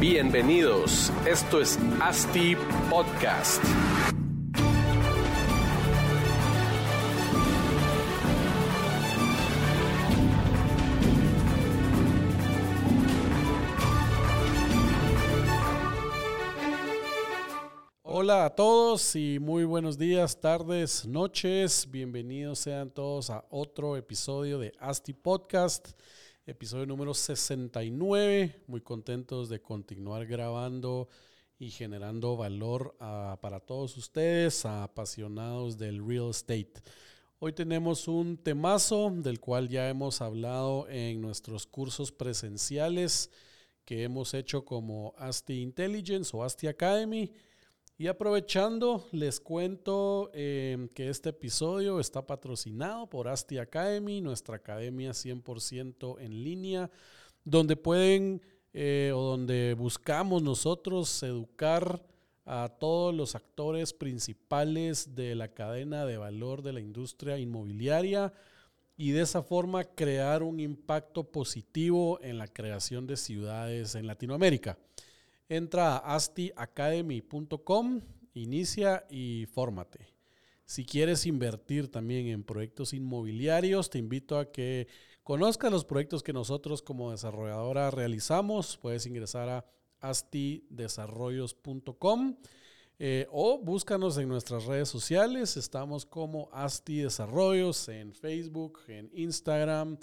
Bienvenidos, esto es ASTI Podcast. Hola a todos y muy buenos días, tardes, noches. Bienvenidos sean todos a otro episodio de ASTI Podcast episodio número 69. Muy contentos de continuar grabando y generando valor ah, para todos ustedes, apasionados del real estate. Hoy tenemos un temazo del cual ya hemos hablado en nuestros cursos presenciales que hemos hecho como ASTI Intelligence o ASTI Academy. Y aprovechando, les cuento em, que este episodio está patrocinado por Asti Academy, nuestra academia 100% en línea, donde pueden eh, o donde buscamos nosotros educar a todos los actores principales de la cadena de valor de la industria inmobiliaria y de esa forma crear un impacto positivo en la creación de ciudades en Latinoamérica. Entra a astiacademy.com, inicia y fórmate. Si quieres invertir también en proyectos inmobiliarios, te invito a que conozcas los proyectos que nosotros como desarrolladora realizamos. Puedes ingresar a astidesarrollos.com eh, o búscanos en nuestras redes sociales. Estamos como Asti Desarrollos en Facebook, en Instagram,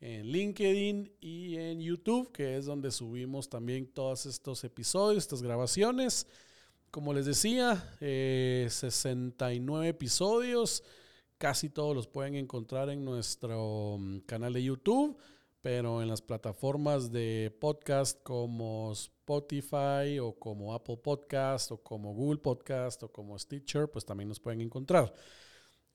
en LinkedIn y en YouTube, que es donde subimos también todos estos episodios, estas grabaciones. Como les decía, 69 eh, episodios, casi todos los pueden encontrar en nuestro mm, canal de YouTube, pero en las plataformas de podcast como Spotify o como Apple Podcast o como Google Podcast o como Stitcher, pues también nos pueden encontrar.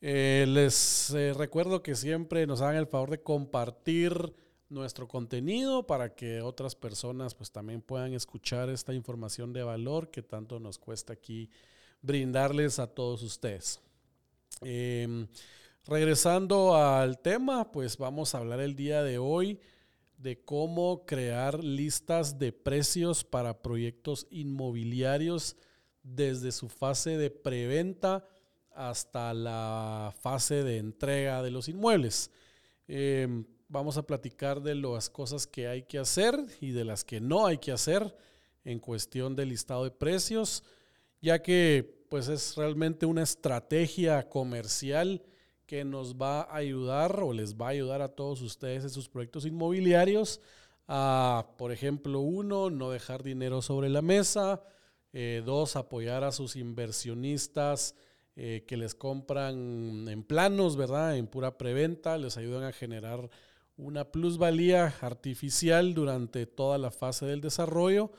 Eh, les eh, recuerdo que siempre nos hagan el favor de compartir nuestro contenido para que otras personas pues también puedan escuchar esta información de valor que tanto nos cuesta aquí brindarles a todos ustedes. Em, regresando al tema, pues vamos a hablar el día de hoy de cómo crear listas de precios para proyectos inmobiliarios desde su fase de preventa hasta la fase de entrega de los inmuebles. Em, vamos a platicar de las cosas que hay que hacer y de las que no hay que hacer en cuestión del listado de precios, ya que pues es realmente una estrategia comercial que nos va a ayudar o les va a ayudar a todos ustedes en sus proyectos inmobiliarios a, por ejemplo, uno, no dejar dinero sobre la mesa, eh, dos, apoyar a sus inversionistas eh, que les compran en planos, ¿verdad? En pura preventa, les ayudan a generar una plusvalía artificial durante toda la fase del desarrollo.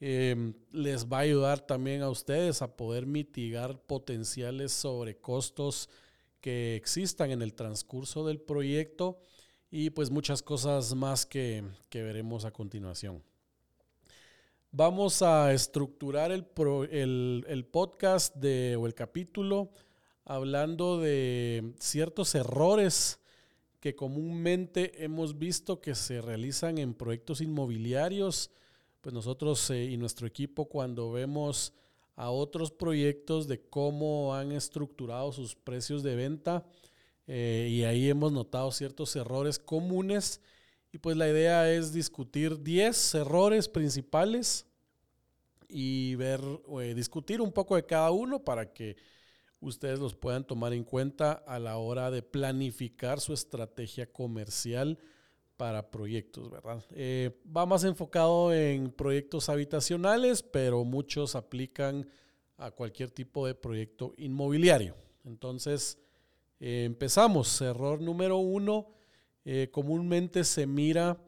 Em, les va a ayudar también a ustedes a poder mitigar potenciales sobrecostos que existan en el transcurso del proyecto y pues muchas cosas más que veremos a continuación. Vamos a estructurar el, podcast de, o el capítulo hablando de ciertos errores que comúnmente hemos visto que se realizan en proyectos inmobiliarios. Pues nosotros eh, y nuestro equipo cuando vemos a otros proyectos de cómo han estructurado sus precios de venta eh, y ahí hemos notado ciertos errores comunes y pues la idea es discutir 10 errores principales y ver, eh, discutir un poco de cada uno para que ustedes los puedan tomar en cuenta a la hora de planificar su estrategia comercial para proyectos, ¿verdad? Eh, va más enfocado en proyectos habitacionales, pero muchos aplican a cualquier tipo de proyecto inmobiliario. Entonces, eh, empezamos. Error número uno eh, comúnmente se mira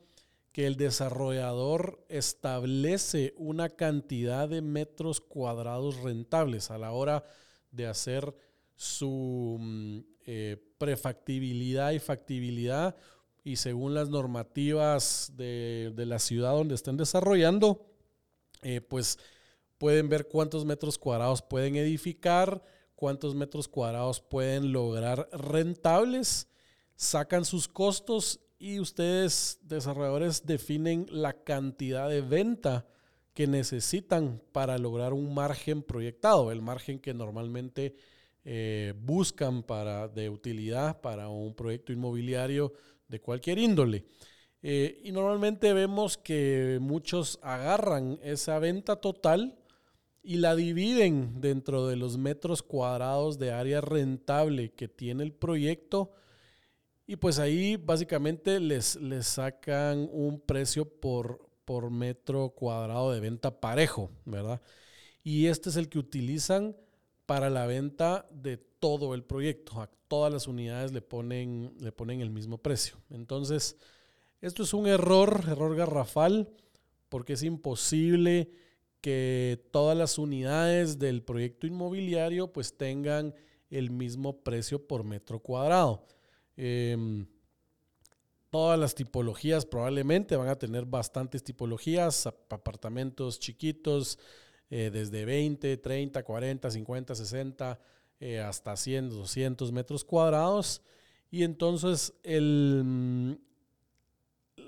que el desarrollador establece una cantidad de metros cuadrados rentables a la hora de hacer su mm, eh, prefactibilidad y factibilidad y según las normativas de, la ciudad donde estén desarrollando, eh, pues pueden ver cuántos metros cuadrados pueden edificar, cuántos metros cuadrados pueden lograr rentables sacan sus costos y ustedes, desarrolladores, definen la cantidad de venta que necesitan para lograr un margen proyectado, el margen que normalmente eh, buscan para, de utilidad para un proyecto inmobiliario de cualquier índole. Eh, y normalmente vemos que muchos agarran esa venta total y la dividen dentro de los metros cuadrados de área rentable que tiene el proyecto. Y pues ahí básicamente les, les sacan un precio por, por metro cuadrado de venta parejo, ¿verdad? Y este es el que utilizan para la venta de todo el proyecto. A todas las unidades le ponen, le ponen el mismo precio. Entonces, esto es un error, error garrafal, porque es imposible que todas las unidades del proyecto inmobiliario pues tengan el mismo precio por metro cuadrado. Em, todas las tipologías probablemente van a tener bastantes tipologías, apartamentos chiquitos, eh, desde 20, 30, 40, 50, 60, hasta 100, 200 metros cuadrados. Y entonces el,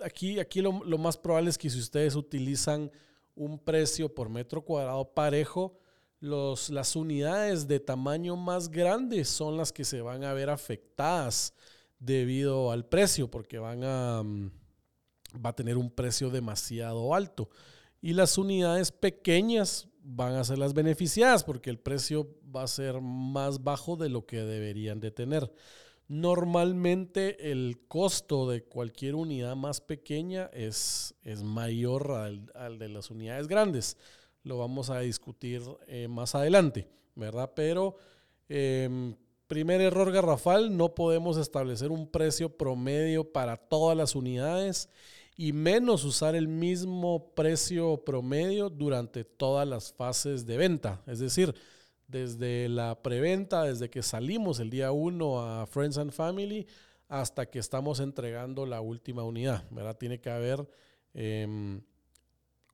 aquí, aquí lo, más probable es que si ustedes utilizan un precio por metro cuadrado parejo, los, las unidades de tamaño más grande son las que se van a ver afectadas debido al precio, porque van a, mm, va a tener un precio demasiado alto. Y las unidades pequeñas van a ser las beneficiadas porque el precio va a ser más bajo de lo que deberían de tener. Normalmente el costo de cualquier unidad más pequeña es, es mayor al, de las unidades grandes. Lo vamos a discutir eh, más adelante, ¿verdad? Pero em, primer error garrafal, no podemos establecer un precio promedio para todas las unidades y menos usar el mismo precio promedio durante todas las fases de venta. Es decir, desde la preventa, desde que salimos el día 1 a Friends and Family hasta que estamos entregando la última unidad. Tiene que haber em,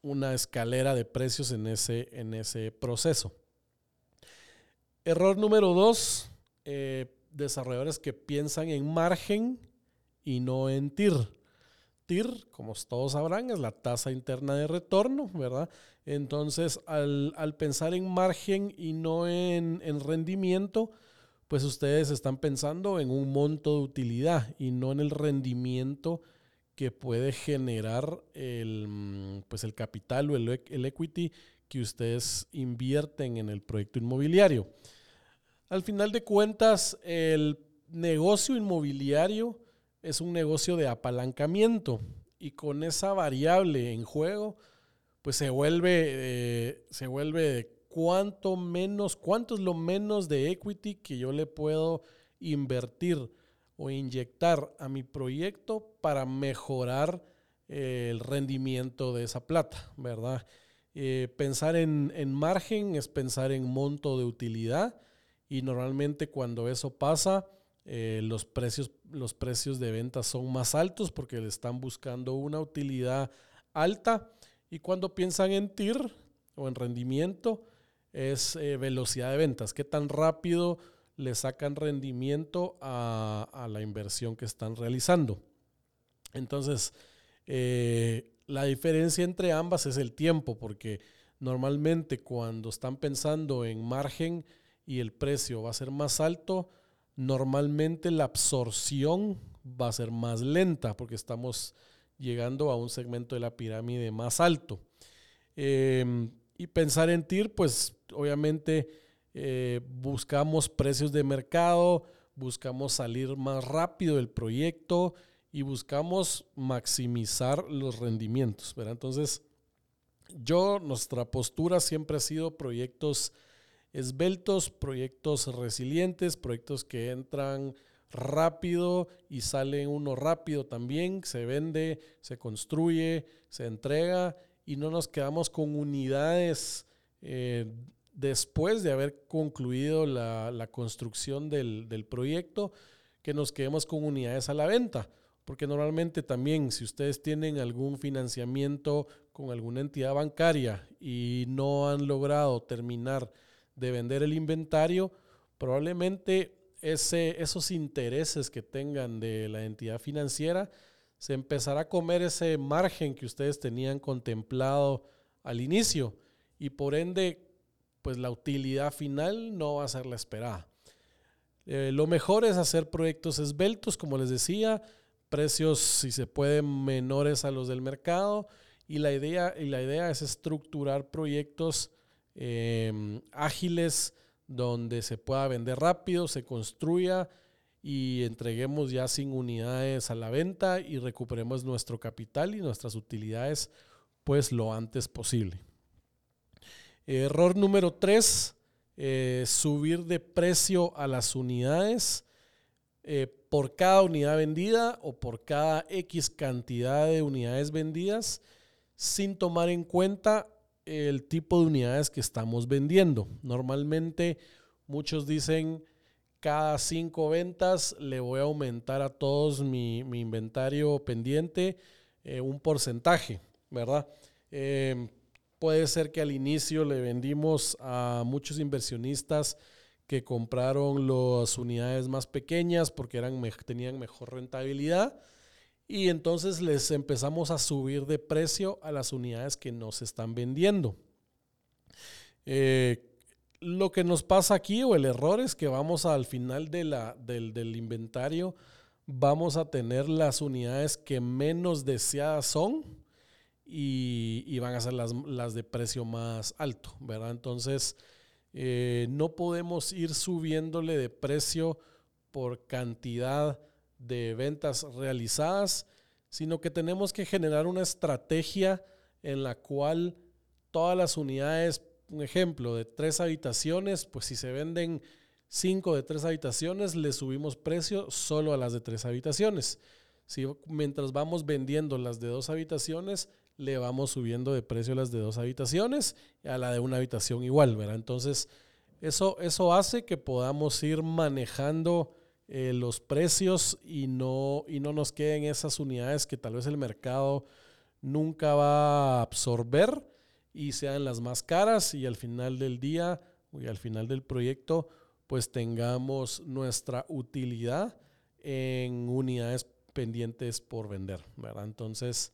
una escalera de precios en ese, en ese proceso. Error número dos, eh, desarrolladores que piensan en margen y no en TIR. TIR, como todos sabrán, es la tasa interna de retorno, ¿verdad? Entonces, al, pensar en margen y no en, rendimiento, pues ustedes están pensando en un monto de utilidad y no en el rendimiento que puede generar el, pues el capital o el, el equity que ustedes invierten en el proyecto inmobiliario. Al final de cuentas, el negocio inmobiliario es un negocio de apalancamiento y con esa variable en juego, pues se vuelve, eh, se vuelve cuánto menos, cuánto es lo menos de equity que yo le puedo invertir o inyectar a mi proyecto para mejorar eh, el rendimiento de esa plata, ¿verdad? Eh, pensar en, en margen es pensar en monto de utilidad y normalmente cuando eso pasa, eh, los, precios, los precios de venta son más altos porque le están buscando una utilidad alta. Y cuando piensan en TIR o en rendimiento, es eh, velocidad de ventas. ¿Qué tan rápido le sacan rendimiento a, la inversión que están realizando? Entonces, eh, la diferencia entre ambas es el tiempo, porque normalmente cuando están pensando en margen y el precio va a ser más alto, normalmente la absorción va a ser más lenta porque estamos llegando a un segmento de la pirámide más alto. Em, y pensar en TIR, pues obviamente eh, buscamos precios de mercado, buscamos salir más rápido del proyecto y buscamos maximizar los rendimientos. Entonces, yo, nuestra postura siempre ha sido proyectos esbeltos, proyectos resilientes, proyectos que entran rápido y sale uno rápido también, se vende, se construye, se entrega y no nos quedamos con unidades eh, después de haber concluido la, construcción del, del, proyecto, que nos quedemos con unidades a la venta. Porque normalmente también si ustedes tienen algún financiamiento con alguna entidad bancaria y no han logrado terminar de vender el inventario, probablemente ese, esos intereses que tengan de la entidad financiera se empezará a comer ese margen que ustedes tenían contemplado al inicio y por ende, pues la utilidad final no va a ser la esperada. Eh, lo mejor es hacer proyectos esbeltos, como les decía, precios, si se puede, menores a los del mercado. Y la idea, y la idea es estructurar proyectos em, ágiles donde se pueda vender rápido, se construya y entreguemos ya sin unidades a la venta y recuperemos nuestro capital y nuestras utilidades pues lo antes posible. Error número tres, eh, subir de precio a las unidades eh, por cada unidad vendida o por cada X cantidad de unidades vendidas sin tomar en cuenta el tipo de unidades que estamos vendiendo. Normalmente muchos dicen cada cinco ventas le voy a aumentar a todos mi, inventario pendiente eh, un porcentaje, ¿verdad? Eh, puede ser que al inicio le vendimos a muchos inversionistas que compraron las unidades más pequeñas porque eran, tenían mejor rentabilidad y entonces les empezamos a subir de precio a las unidades que no se están vendiendo. Eh, lo que nos pasa aquí o el error es que vamos al final de la, del, inventario, vamos a tener las unidades que menos deseadas son y, van a ser las, las, de precio más alto, ¿verdad? Entonces, eh, no podemos ir subiéndole de precio por cantidad de ventas realizadas, sino que tenemos que generar una estrategia en la cual todas las unidades, un ejemplo, de tres habitaciones, pues si se venden cinco de tres habitaciones, le subimos precio solo a las de tres habitaciones. Si mientras vamos vendiendo las de dos habitaciones, le vamos subiendo de precio a las de dos habitaciones y a la de una habitación igual, ¿verdad? Entonces, eso, eso hace que podamos ir manejando eh, los precios y no, y no nos queden esas unidades que tal vez el mercado nunca va a absorber y sean las más caras y al final del día y al final del proyecto pues tengamos nuestra utilidad en unidades pendientes por vender, ¿verdad? Entonces,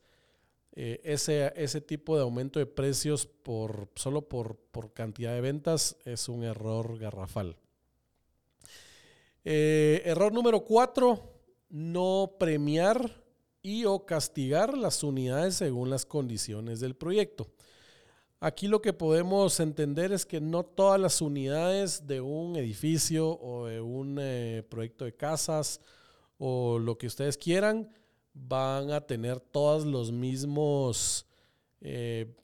eh, ese, ese tipo de aumento de precios por, solo por, cantidad de ventas es un error garrafal. Eh, error número cuatro, no premiar y o castigar las unidades según las condiciones del proyecto. Aquí lo que podemos entender es que no todas las unidades de un edificio o de un eh, proyecto de casas o lo que ustedes quieran van a tener todos los mismos eh,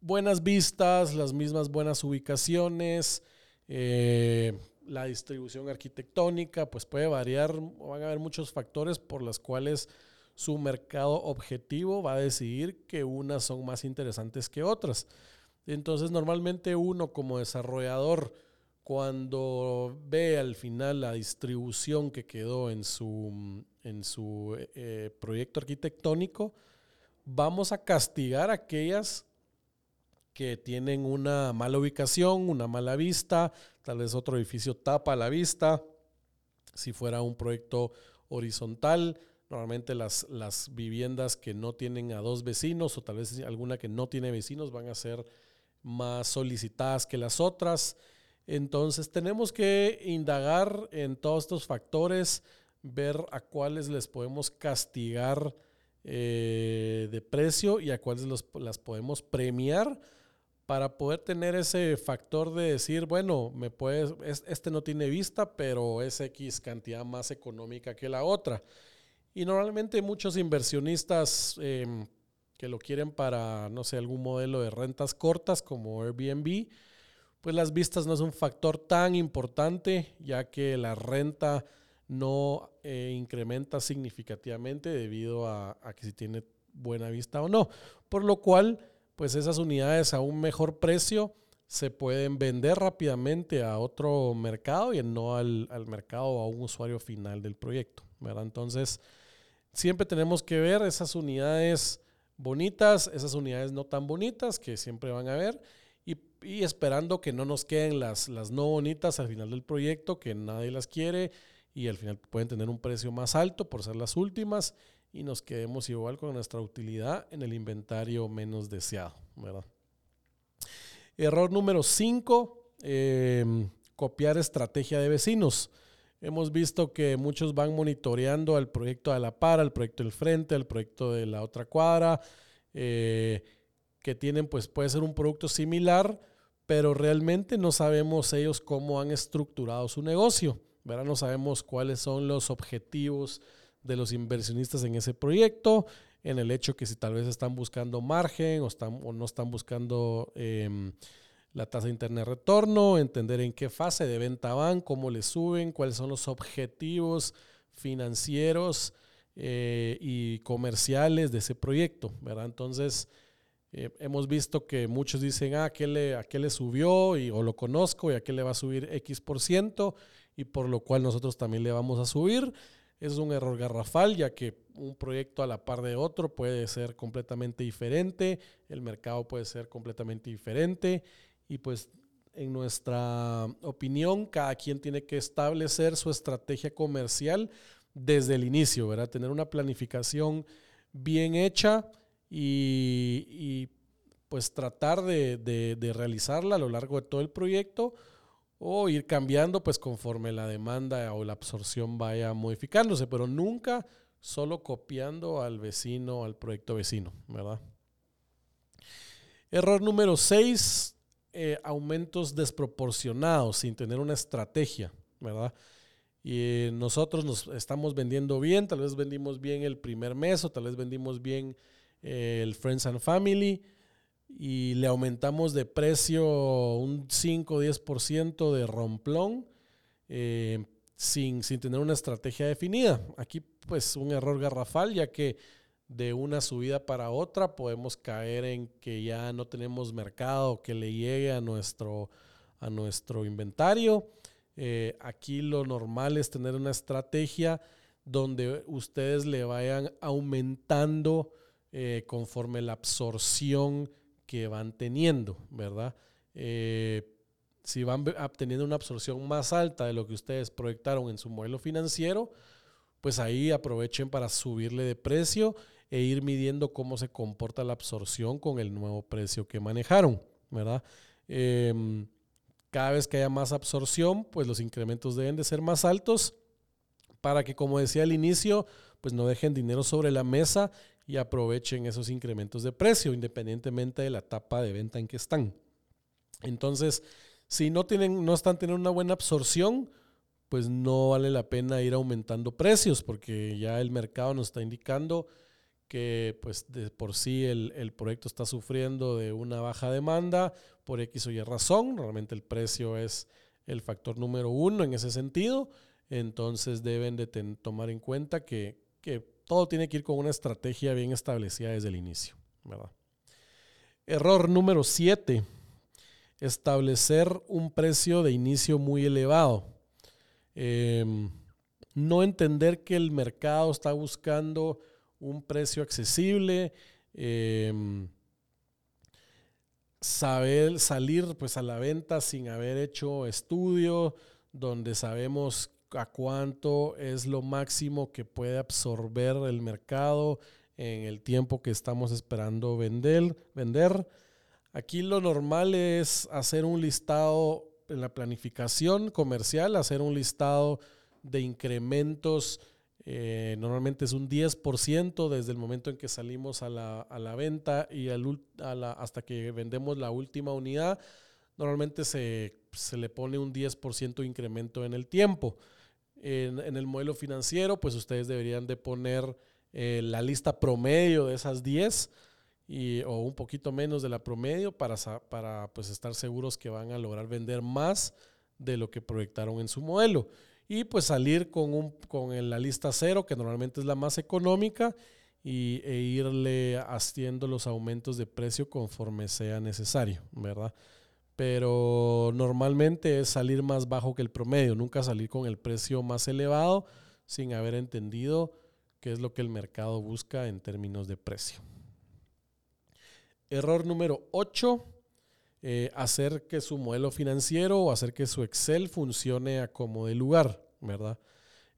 buenas vistas, las mismas buenas ubicaciones, la distribución arquitectónica, pues puede variar, van a haber muchos factores por los cuales su mercado objetivo va a decidir que unas son más interesantes que otras. Entonces, normalmente uno como desarrollador, cuando ve al final la distribución que quedó en su, en su eh, proyecto arquitectónico, vamos a castigar aquellas que tienen una mala ubicación, una mala vista, tal vez otro edificio tapa la vista. Si fuera un proyecto horizontal, normalmente las, las viviendas que no tienen a dos vecinos o tal vez alguna que no tiene vecinos van a ser más solicitadas que las otras. Entonces tenemos que indagar en todos estos factores ver a cuáles les podemos castigar eh, de precio y a cuáles las podemos premiar para poder tener ese factor de decir, bueno, me puedes, este no tiene vista, pero es X cantidad más económica que la otra. Y normalmente muchos inversionistas em, que lo quieren para, no sé, algún modelo de rentas cortas como Airbnb, pues las vistas no es un factor tan importante, ya que la renta no eh, incrementa significativamente debido a, que si tiene buena vista o no. Por lo cual, pues esas unidades a un mejor precio se pueden vender rápidamente a otro mercado y no al, mercado o a un usuario final del proyecto. Entonces, siempre tenemos que ver esas unidades bonitas, esas unidades no tan bonitas que siempre van a haber y, esperando que no nos queden las, las no bonitas al final del proyecto, que nadie las quiere y al final pueden tener un precio más alto por ser las últimas y nos quedemos igual con nuestra utilidad en el inventario menos deseado. ¿verdad? Error número 5, em, copiar estrategia de vecinos. Hemos visto que muchos van monitoreando al proyecto de la par, al proyecto del frente, al proyecto de la otra cuadra, eh, que tienen, pues puede ser un producto similar, pero realmente no sabemos ellos cómo han estructurado su negocio. ¿verdad? No sabemos cuáles son los objetivos de los inversionistas en ese proyecto, en el hecho que si tal vez están buscando margen o, están, o no están buscando em, la tasa interna de retorno, entender en qué fase de venta van, cómo le suben, cuáles son los objetivos financieros eh, y comerciales de ese proyecto, ¿verdad? Entonces, eh, hemos visto que muchos dicen, ah, ¿a qué le, qué le subió? Y, o lo conozco y a qué le va a subir X por ciento, y por lo cual nosotros también le vamos a subir. Es un error garrafal, ya que un proyecto a la par de otro puede ser completamente diferente, el mercado puede ser completamente diferente y pues en nuestra opinión cada quien tiene que establecer su estrategia comercial desde el inicio, ¿verdad? Tener una planificación bien hecha y, pues tratar de, de realizarla a lo largo de todo el proyecto o ir cambiando pues conforme la demanda o la absorción vaya modificándose, pero nunca solo copiando al vecino, al proyecto vecino, ¿verdad? Error número 6, eh, aumentos desproporcionados sin tener una estrategia, ¿verdad? Y nosotros nos estamos vendiendo bien, tal vez vendimos bien el primer mes o tal vez vendimos bien eh, el Friends and Family, y le aumentamos de precio un 5 o 10% de romplón eh, sin, sin tener una estrategia definida. Aquí pues un error garrafal ya que de una subida para otra podemos caer en que ya no tenemos mercado que le llegue a nuestro, a nuestro inventario. Eh, aquí lo normal es tener una estrategia donde ustedes le vayan aumentando eh, conforme la absorción que van teniendo, ¿verdad? Eh, si van obteniendo una absorción más alta de lo que ustedes proyectaron en su modelo financiero, pues ahí aprovechen para subirle de precio e ir midiendo cómo se comporta la absorción con el nuevo precio que manejaron, ¿verdad? Em, cada vez que haya más absorción, pues los incrementos deben de ser más altos para que, como decía al inicio, pues no dejen dinero sobre la mesa y aprovechen esos incrementos de precio, independientemente de la etapa de venta en que están. Entonces, si no, tienen, no están teniendo una buena absorción, pues no vale la pena ir aumentando precios, porque ya el mercado nos está indicando que pues de por sí el, el, proyecto está sufriendo de una baja demanda por X o Y razón. Realmente el precio es el factor número uno en ese sentido. Entonces deben de tomar en cuenta que, que todo tiene que ir con una estrategia bien establecida desde el inicio, ¿verdad? Error número 7. Establecer un precio de inicio muy elevado. Em, no entender que el mercado está buscando un precio accesible. Em, saber salir pues a la venta sin haber hecho estudio, donde sabemos a cuánto es lo máximo que puede absorber el mercado en el tiempo que estamos esperando vender. vender. Aquí lo normal es hacer un listado en la planificación comercial, hacer un listado de incrementos. Eh, normalmente es un 10% desde el momento en que salimos a la, venta y hasta que vendemos la última unidad. Normalmente se, se le pone un 10% de incremento en el tiempo. En, el modelo financiero, pues ustedes deberían de poner eh, la lista promedio de esas 10 y, o un poquito menos de la promedio para, para pues, estar seguros que van a lograr vender más de lo que proyectaron en su modelo. Y pues salir con, un, con la lista cero, que normalmente es la más económica, y, e irle haciendo los aumentos de precio conforme sea necesario, ¿verdad? Pero normalmente es salir más bajo que el promedio, nunca salir con el precio más elevado sin haber entendido qué es lo que el mercado busca en términos de precio. Error número 8, eh, hacer que su modelo financiero o hacer que su Excel funcione a como de lugar, ¿verdad?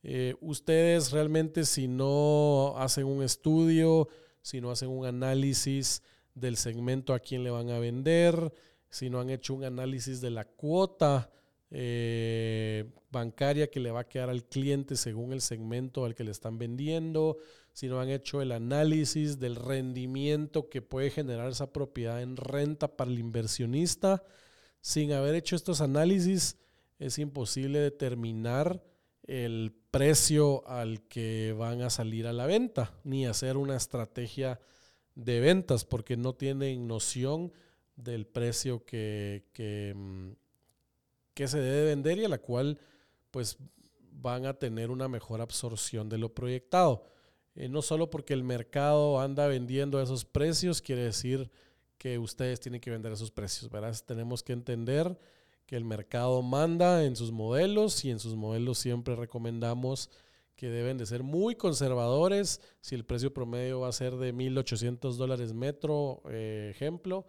Eh, ustedes realmente si no hacen un estudio, si no hacen un análisis del segmento a quién le van a vender, si no han hecho un análisis de la cuota eh, bancaria que le va a quedar al cliente según el segmento al que le están vendiendo, si no han hecho el análisis del rendimiento que puede generar esa propiedad en renta para el inversionista. Sin haber hecho estos análisis, es imposible determinar el precio al que van a salir a la venta, ni hacer una estrategia de ventas, porque no tienen noción del precio que, mm, que se debe vender y a la cual pues van a tener una mejor absorción de lo proyectado. Eh, no solo porque el mercado anda vendiendo a esos precios, quiere decir que ustedes tienen que vender esos precios, ¿verdad? Tenemos que entender que el mercado manda en sus modelos y en sus modelos siempre recomendamos que deben de ser muy conservadores. Si el precio promedio va a ser de 1.800 dólares metro, eh, ejemplo,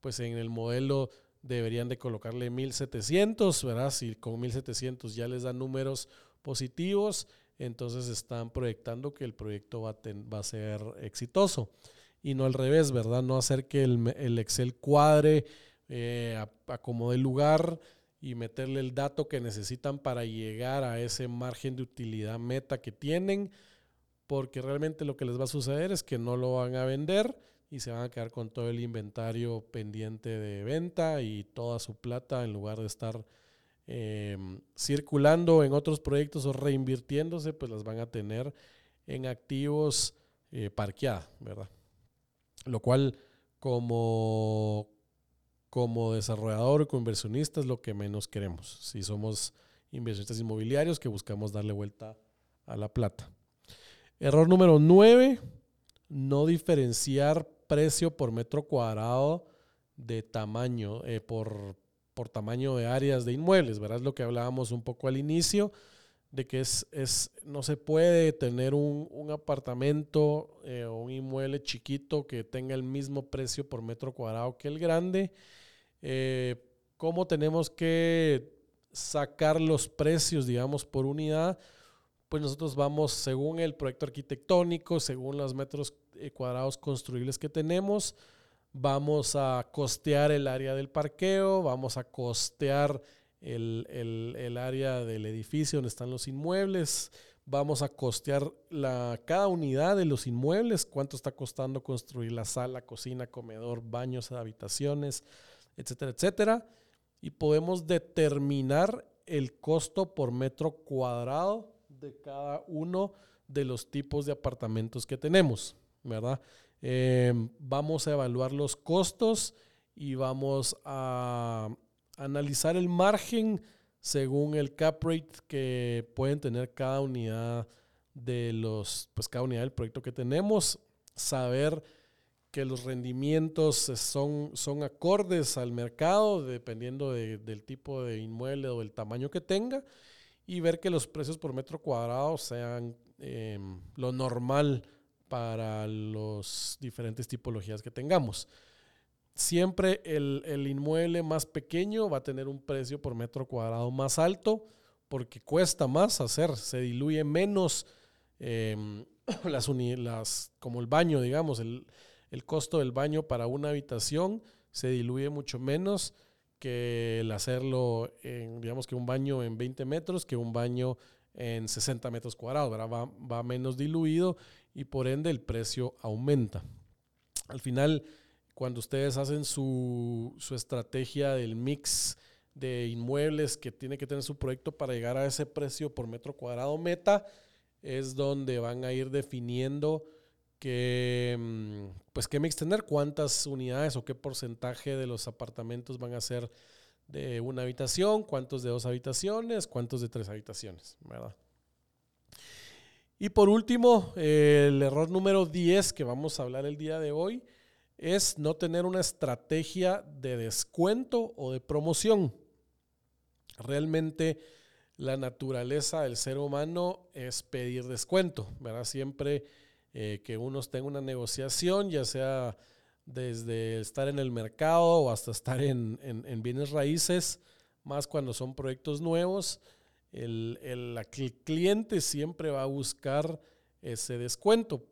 pues en el modelo deberían de colocarle 1.700, ¿verdad? Si con 1.700 ya les dan números positivos, entonces están proyectando que el proyecto va a, ser exitoso. Y no al revés, ¿verdad? No hacer que el, Excel cuadre, eh, acomode lugar y meterle el dato que necesitan para llegar a ese margen de utilidad meta que tienen, porque realmente lo que les va a suceder es que no lo van a vender y se van a quedar con todo el inventario pendiente de venta y toda su plata en lugar de estar em, circulando en otros proyectos o reinvirtiéndose, pues las van a tener en activos eh, parqueadas, ¿verdad? Lo cual como, como desarrollador o como inversionista es lo que menos queremos. Si somos inversionistas inmobiliarios que buscamos darle vuelta a la plata. Error número 9, no diferenciar precio por metro cuadrado de tamaño, eh, por, por, tamaño de áreas de inmuebles, ¿verdad? Lo que hablábamos un poco al inicio, de que es, es no se puede tener un, un apartamento eh, o un inmueble chiquito que tenga el mismo precio por metro cuadrado que el grande. Eh, ¿Cómo tenemos que sacar los precios, digamos, por unidad? Pues nosotros vamos según el proyecto arquitectónico, según los metros cuadrados construibles que tenemos. Vamos a costear el área del parqueo, vamos a costear el, área del edificio donde están los inmuebles, vamos a costear la, cada unidad de los inmuebles, cuánto está costando construir la sala, cocina, comedor, baños, habitaciones, etcétera, etcétera. Y podemos determinar el costo por metro cuadrado de cada uno de los tipos de apartamentos que tenemos. ¿Verdad? Eh, vamos a evaluar los costos y vamos a analizar el margen según el cap rate que pueden tener cada unidad de los, pues cada unidad del proyecto que tenemos, saber que los rendimientos son, son acordes al mercado dependiendo del tipo de inmueble o del tamaño que tenga y ver que los precios por metro cuadrado sean eh, lo normal para las diferentes tipologías que tengamos. Siempre el, inmueble más pequeño va a tener un precio por metro cuadrado más alto porque cuesta más hacer, se diluye menos em, las, como el baño, digamos, el, el, costo del baño para una habitación se diluye mucho menos que el hacerlo, en, digamos que un baño en 20 metros, que un baño en 60 metros cuadrados, Va, va menos diluido y por ende el precio aumenta. Al final, cuando ustedes hacen su, estrategia del mix de inmuebles que tiene que tener su proyecto para llegar a ese precio por metro cuadrado meta, es donde van a ir definiendo qué, mm, pues qué mix tener, cuántas unidades o qué porcentaje de los apartamentos van a ser de una habitación, cuántos de dos habitaciones, cuántos de tres habitaciones, ¿verdad? Y por último, el error número 10 que vamos a hablar el día de hoy es no tener una estrategia de descuento o de promoción. Realmente la naturaleza del ser humano es pedir descuento, ¿verdad? Siempre eh, que uno tenga una negociación, ya sea desde estar en el mercado o hasta estar en bienes raíces, más cuando son proyectos nuevos, el, el, cliente siempre va a buscar ese descuento.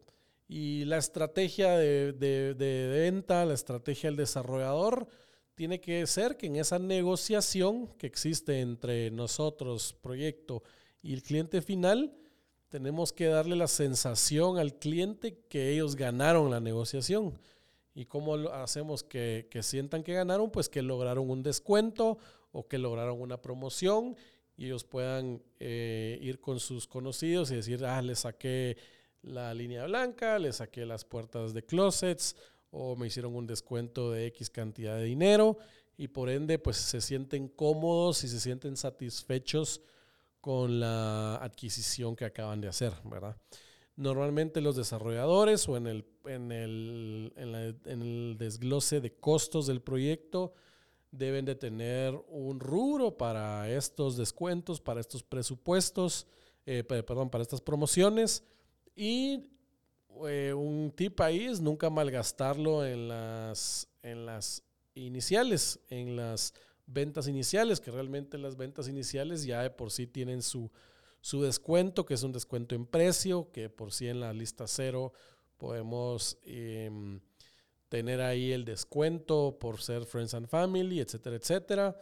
Y la estrategia de, de, venta, la estrategia del desarrollador, tiene que ser que en esa negociación que existe entre nosotros, proyecto, y el cliente final, tenemos que darle la sensación al cliente que ellos ganaron la negociación. ¿Y cómo hacemos que, que, sientan que ganaron? Pues que lograron un descuento o que lograron una promoción y ellos puedan eh, ir con sus conocidos y decir, ah, le saqué la línea blanca, le saqué las puertas de closets o me hicieron un descuento de X cantidad de dinero y por ende pues se sienten cómodos y se sienten satisfechos con la adquisición que acaban de hacer, ¿verdad? Normalmente los desarrolladores o en el, en el, en el desglose de costos del proyecto deben de tener un rubro para estos descuentos, para estos presupuestos, eh, perdón, para estas promociones. Y eh, un tip ahí es nunca malgastarlo en las, en las iniciales, en las ventas iniciales, que realmente las ventas iniciales ya de por sí tienen su su descuento, que es un descuento en precio, que por sí en la lista cero podemos em, tener ahí el descuento por ser Friends and Family, etcétera, etcétera.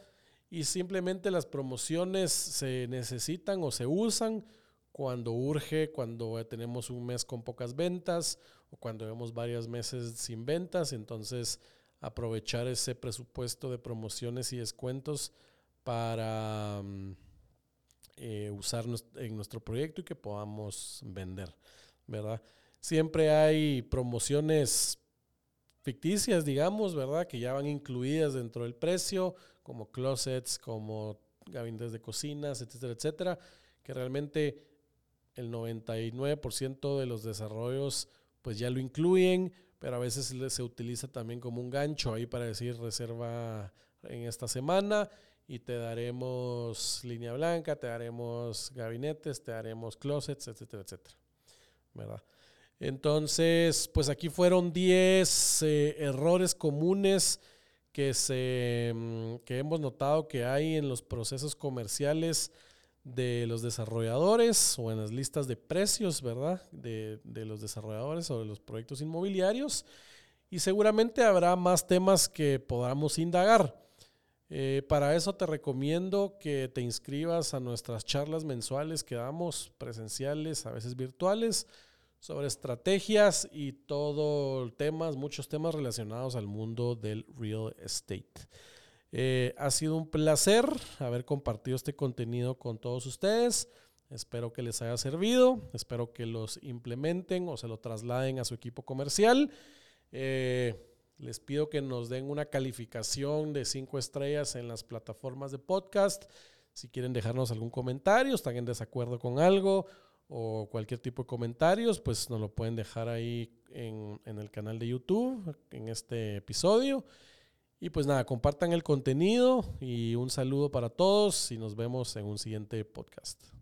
Y simplemente las promociones se necesitan o se usan cuando urge, cuando tenemos un mes con pocas ventas o cuando vemos varios meses sin ventas. Entonces, aprovechar ese presupuesto de promociones y descuentos para... Mm, eh, usar en nuestro proyecto y que podamos vender, ¿verdad? Siempre hay promociones ficticias, digamos, ¿verdad? Que ya van incluidas dentro del precio, como closets, como gabinetes de cocinas, etcétera, etcétera, que realmente el 99% de los desarrollos pues ya lo incluyen, pero a veces se utiliza también como un gancho ahí para decir reserva en esta semana y te daremos línea blanca, te daremos gabinetes, te daremos closets, etcétera, etcétera. ¿Verdad? Entonces, pues aquí fueron 10 eh, errores comunes que, se, mm, que hemos notado que hay en los procesos comerciales de los desarrolladores o en las listas de precios, ¿verdad? De, de los desarrolladores o de los proyectos inmobiliarios. Y seguramente habrá más temas que podamos indagar. Eh, para eso te recomiendo que te inscribas a nuestras charlas mensuales que damos, presenciales, a veces virtuales, sobre estrategias y todo temas, muchos temas relacionados al mundo del real estate. Eh, ha sido un placer haber compartido este contenido con todos ustedes. Espero que les haya servido, espero que los implementen o se lo trasladen a su equipo comercial. Eh, les pido que nos den una calificación de cinco estrellas en las plataformas de podcast. Si quieren dejarnos algún comentario, están en desacuerdo con algo o cualquier tipo de comentarios, pues nos lo pueden dejar ahí en, en el canal de YouTube, en este episodio. Y pues nada, compartan el contenido y un saludo para todos y nos vemos en un siguiente podcast.